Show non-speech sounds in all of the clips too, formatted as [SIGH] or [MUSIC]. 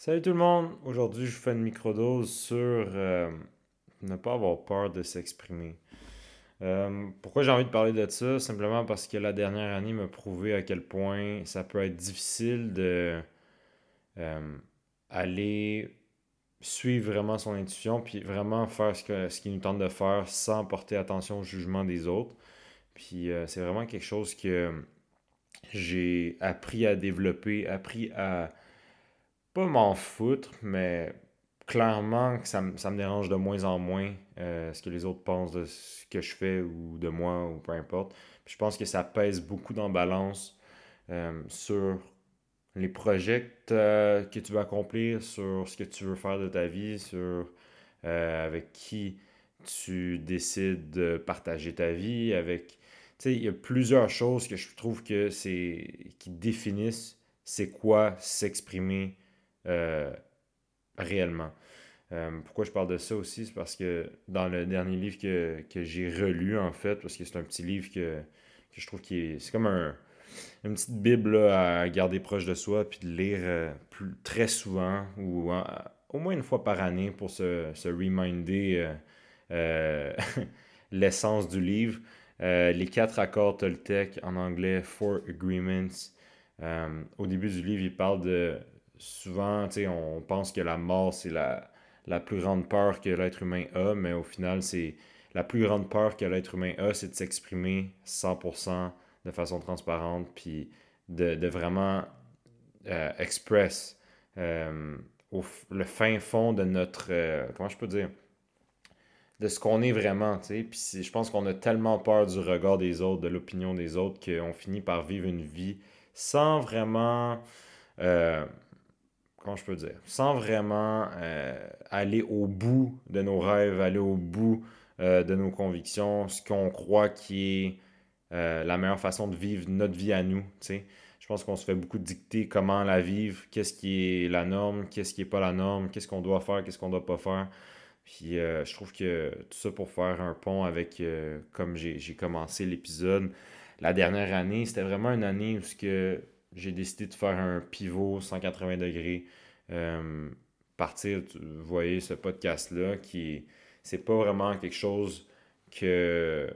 Salut tout le monde! Aujourd'hui, je vous fais une microdose sur euh, ne pas avoir peur de s'exprimer. Euh, pourquoi j'ai envie de parler de ça? Simplement parce que la dernière année m'a prouvé à quel point ça peut être difficile de euh, aller suivre vraiment son intuition, puis vraiment faire ce, que, ce qu'il nous tente de faire sans porter attention au jugement des autres. Puis c'est vraiment quelque chose que j'ai appris à développer, appris à pas m'en foutre, mais clairement que ça, me dérange de moins en moins euh, ce que les autres pensent de ce que je fais ou de moi ou peu importe. je pense que ça pèse beaucoup dans balance euh, sur les projets que, tu veux accomplir, sur ce que tu veux faire de ta vie, sur euh, avec qui tu décides de partager ta vie, avec... Tu sais, il y a plusieurs choses que je trouve que c'est... qui définissent c'est quoi s'exprimer euh, réellement. Euh, pourquoi je parle de ça aussi? C'est parce que dans le dernier livre que, j'ai relu, en fait, parce que c'est un petit livre que, je trouve qui est. C'est comme un, une petite Bible à garder proche de soi, puis de lire euh, très souvent, ou au moins une fois par année pour se, se reminder [LAUGHS] l'essence du livre. les quatre accords Toltec en anglais, Four Agreements. au début du livre, il parle de souvent, on pense que la mort, c'est la, plus grande peur que l'être humain a, mais au final, c'est la plus grande peur que l'être humain a, c'est de s'exprimer 100% de façon transparente, puis de, vraiment euh, express euh, le fin fond de notre, euh, comment je peux dire, de ce qu'on est vraiment, tu sais. Puis je pense qu'on a tellement peur du regard des autres, de l'opinion des autres, qu'on finit par vivre une vie sans vraiment je peux dire, sans vraiment euh, aller au bout de nos rêves, aller au bout euh, de nos convictions, ce qu'on croit qui est euh, la meilleure façon de vivre notre vie à nous. Je pense qu'on se fait beaucoup dicter comment la vivre, qu'est-ce qui est la norme, qu'est-ce qui n'est pas la norme, qu'est-ce qu'on doit faire, qu'est-ce qu'on ne doit pas faire. Puis je trouve que tout ça pour faire un pont avec, comme j'ai commencé l'épisode, la dernière année, c'était vraiment une année où j'ai décidé de faire un pivot 180 degrés. Euh, partir, vous voyez ce podcast-là, qui c'est pas vraiment quelque chose que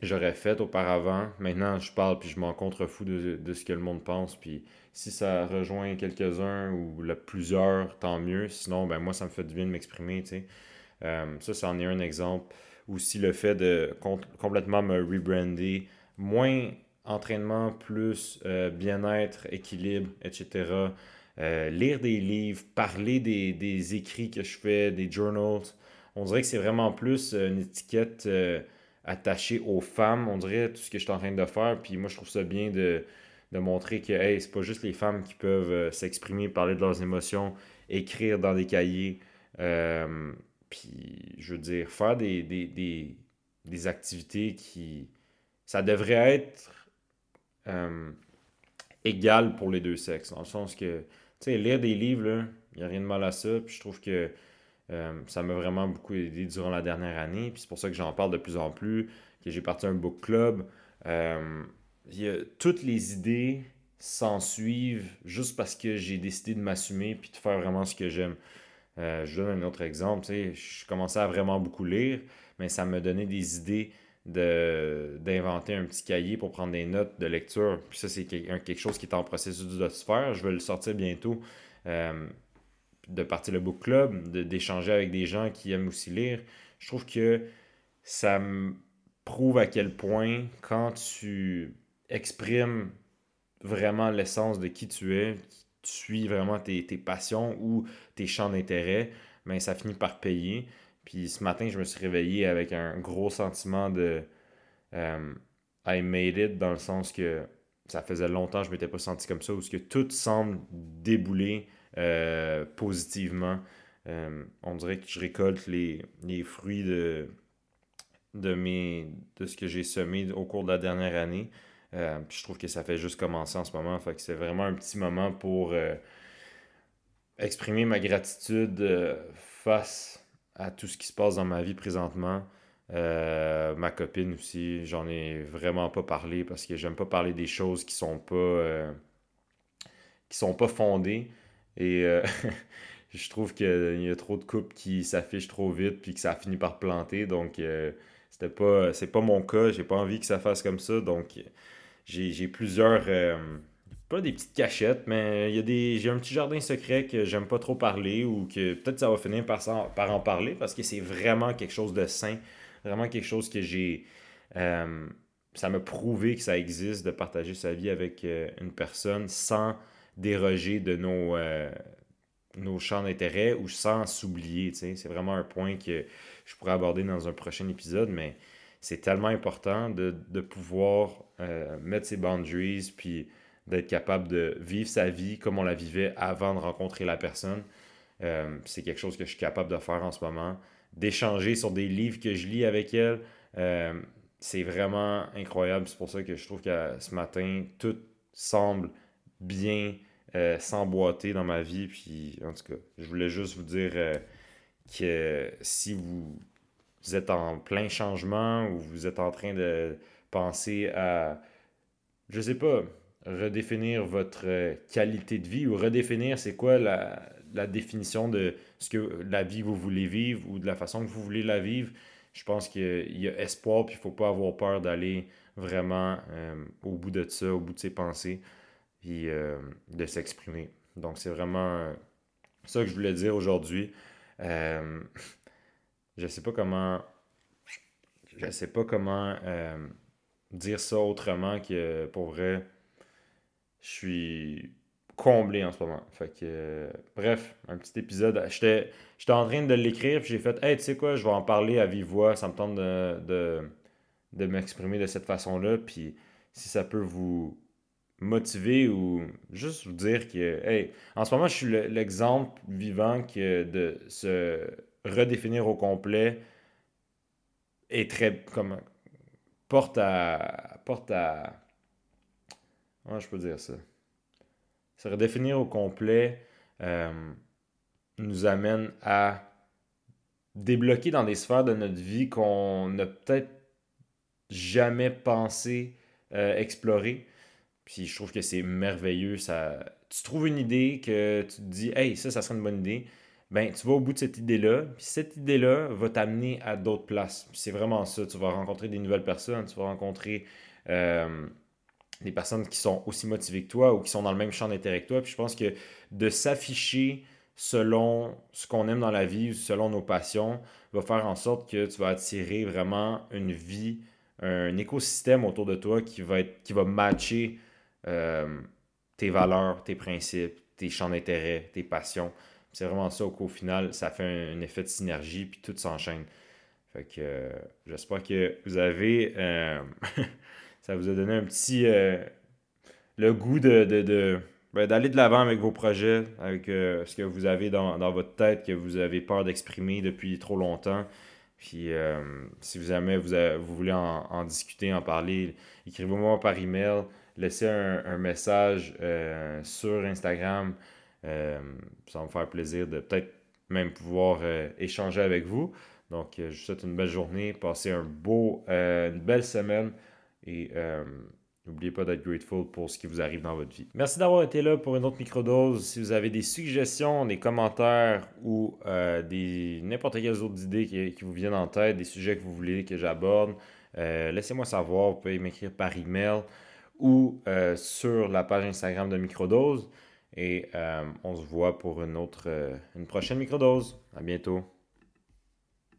j'aurais fait auparavant. Maintenant, je parle puis je m'en contrefous de, de, ce que le monde pense. Puis si ça rejoint quelques-uns ou plusieurs, tant mieux. Sinon, ben moi, ça me fait du bien de m'exprimer. Euh, ça, c'en est un exemple. Aussi le fait de complètement me rebrander, moins entraînement plus euh, bien-être, équilibre, etc. Euh, lire des livres, parler des, écrits que je fais, des journals. On dirait que c'est vraiment plus euh, une étiquette attachée aux femmes. On dirait tout ce que je suis en train de faire. Puis moi, je trouve ça bien de, montrer que hey, c'est pas juste les femmes qui peuvent s'exprimer, parler de leurs émotions, écrire dans des cahiers. puis, je veux dire, faire des, des activités qui. Ça devrait être euh, égal pour les deux sexes. Dans le sens que, sais, lire des livres, il n'y a rien de mal à ça. Puis je trouve que euh, ça m'a vraiment beaucoup aidé durant la dernière année. Puis c'est pour ça que j'en parle de plus en plus, que j'ai parti un book club. Euh, toutes les idées s'en suivent juste parce que j'ai décidé de m'assumer puis de faire vraiment ce que j'aime. je donne un autre exemple. Je commençais à vraiment beaucoup lire, mais ça me donnait des idées d'inventer un petit cahier pour prendre des notes de lecture. Puis ça, c'est quelque chose qui est en processus de se faire. Je vais le sortir bientôt. Euh, de partir le book club, d'échanger avec des gens qui aiment aussi lire. Je trouve que ça me prouve à quel point quand tu exprimes vraiment l'essence de qui tu es, tu suis vraiment tes, passions ou tes champs d'intérêt, mais ben, ça finit par payer. Puis ce matin, je me suis réveillé avec un gros sentiment de euh, I made it, dans le sens que ça faisait longtemps que je ne m'étais pas senti comme ça, où que tout semble débouler euh, positivement. Euh, on dirait que je récolte les, fruits de, de, mes, de ce que j'ai semé au cours de la dernière année. je trouve que ça fait juste commencer en ce moment. Fait que c'est vraiment un petit moment pour exprimer ma gratitude face à tout ce qui se passe dans ma vie présentement. Euh, ma copine aussi, j'en ai vraiment pas parlé parce que j'aime pas parler des choses qui sont pas euh, qui sont pas fondées. Et [LAUGHS] je trouve qu'il y a trop de couples qui s'affichent trop vite puis que ça finit par planter. Donc, c'était pas, c'est pas mon cas. J'ai pas envie que ça fasse comme ça. Donc, j'ai plusieurs des petites cachettes, mais il y a des j'ai un petit jardin secret que j'aime pas trop parler ou que peut-être ça va finir par, par en parler parce que c'est vraiment quelque chose de sain, vraiment quelque chose que j'ai euh, ça m'a prouvé que ça existe de partager sa vie avec euh, une personne sans déroger de nos, euh, nos champs d'intérêt ou sans s'oublier. C'est vraiment un point que je pourrais aborder dans un prochain épisode, mais c'est tellement important de, de pouvoir mettre ses boundaries puis d'être capable de vivre sa vie comme on la vivait avant de rencontrer la personne. Euh, c'est quelque chose que je suis capable de faire en ce moment. D'échanger sur des livres que je lis avec elle. Euh, c'est vraiment incroyable. C'est pour ça que je trouve que ce matin, tout semble bien euh, s'emboîter dans ma vie. Puis, en tout cas, je voulais juste vous dire que si vous, vous êtes en plein changement ou vous êtes en train de penser à, je sais pas, redéfinir votre euh, qualité de vie ou redéfinir c'est quoi la, définition de ce que la vie que vous voulez vivre ou de la façon que vous voulez la vivre. Je pense qu'il y a espoir, puis il ne faut pas avoir peur d'aller vraiment euh, au bout de ça, au bout de ses pensées, puis euh, de s'exprimer. Donc, c'est vraiment ça que je voulais dire aujourd'hui. je sais pas comment. Je sais pas comment dire ça autrement que pour vrai je suis comblé en ce moment. Fait que, bref, un petit épisode. J'étais, en train de l'écrire, puis j'ai fait, hey, tu sais quoi, je vais en parler à vive voix, ça me tente de, de, m'exprimer de cette façon-là, puis si ça peut vous motiver ou juste vous dire que, hey, en ce moment, je suis l'exemple vivant que de se redéfinir au complet est très, comme, porte à, porte à, Comment je peux dire ça? Se redéfinir au complet euh, nous amène à débloquer dans des sphères de notre vie qu'on n'a peut-être jamais pensé euh, explorer. Puis je trouve que c'est merveilleux. Ça... Tu trouves une idée que tu te dis, hey, ça, ça serait une bonne idée. Ben, tu vas au bout de cette idée-là, puis cette idée-là va t'amener à d'autres places. C'est vraiment ça. Tu vas rencontrer des nouvelles personnes, tu vas rencontrer euh, des personnes qui sont aussi motivées que toi ou qui sont dans le même champ d'intérêt que toi. Puis je pense que de s'afficher selon ce qu'on aime dans la vie, selon nos passions, va faire en sorte que tu vas attirer vraiment une vie, un écosystème autour de toi qui va, qui va matcher euh, tes valeurs, tes principes, tes champs d'intérêt, tes passions. C'est vraiment ça qu'au final, ça fait un, effet de synergie, puis tout s'enchaîne. Fait que euh, j'espère que vous avez euh, [LAUGHS] ça vous a donné un petit. Euh, le goût de, de, ben, d'aller de l'avant avec vos projets, avec euh, ce que vous avez dans, votre tête, que vous avez peur d'exprimer depuis trop longtemps. Puis euh, si vous jamais vous, vous voulez en, discuter, en parler, écrivez-moi par email, laissez un, message sur Instagram. ça va me faire plaisir de peut-être même pouvoir échanger avec vous. Donc, je vous souhaite une belle journée, passez un beau, une belle semaine. Et euh, n'oubliez pas d'être grateful pour ce qui vous arrive dans votre vie. Merci d'avoir été là pour une autre microdose. Si vous avez des suggestions, des commentaires ou euh, des n'importe quelles autres idées qui, vous viennent en tête, des sujets que vous voulez que j'aborde, euh, laissez-moi savoir. Vous pouvez m'écrire par email ou sur la page Instagram de Microdose. Et on se voit pour une autre, une prochaine microdose. À bientôt.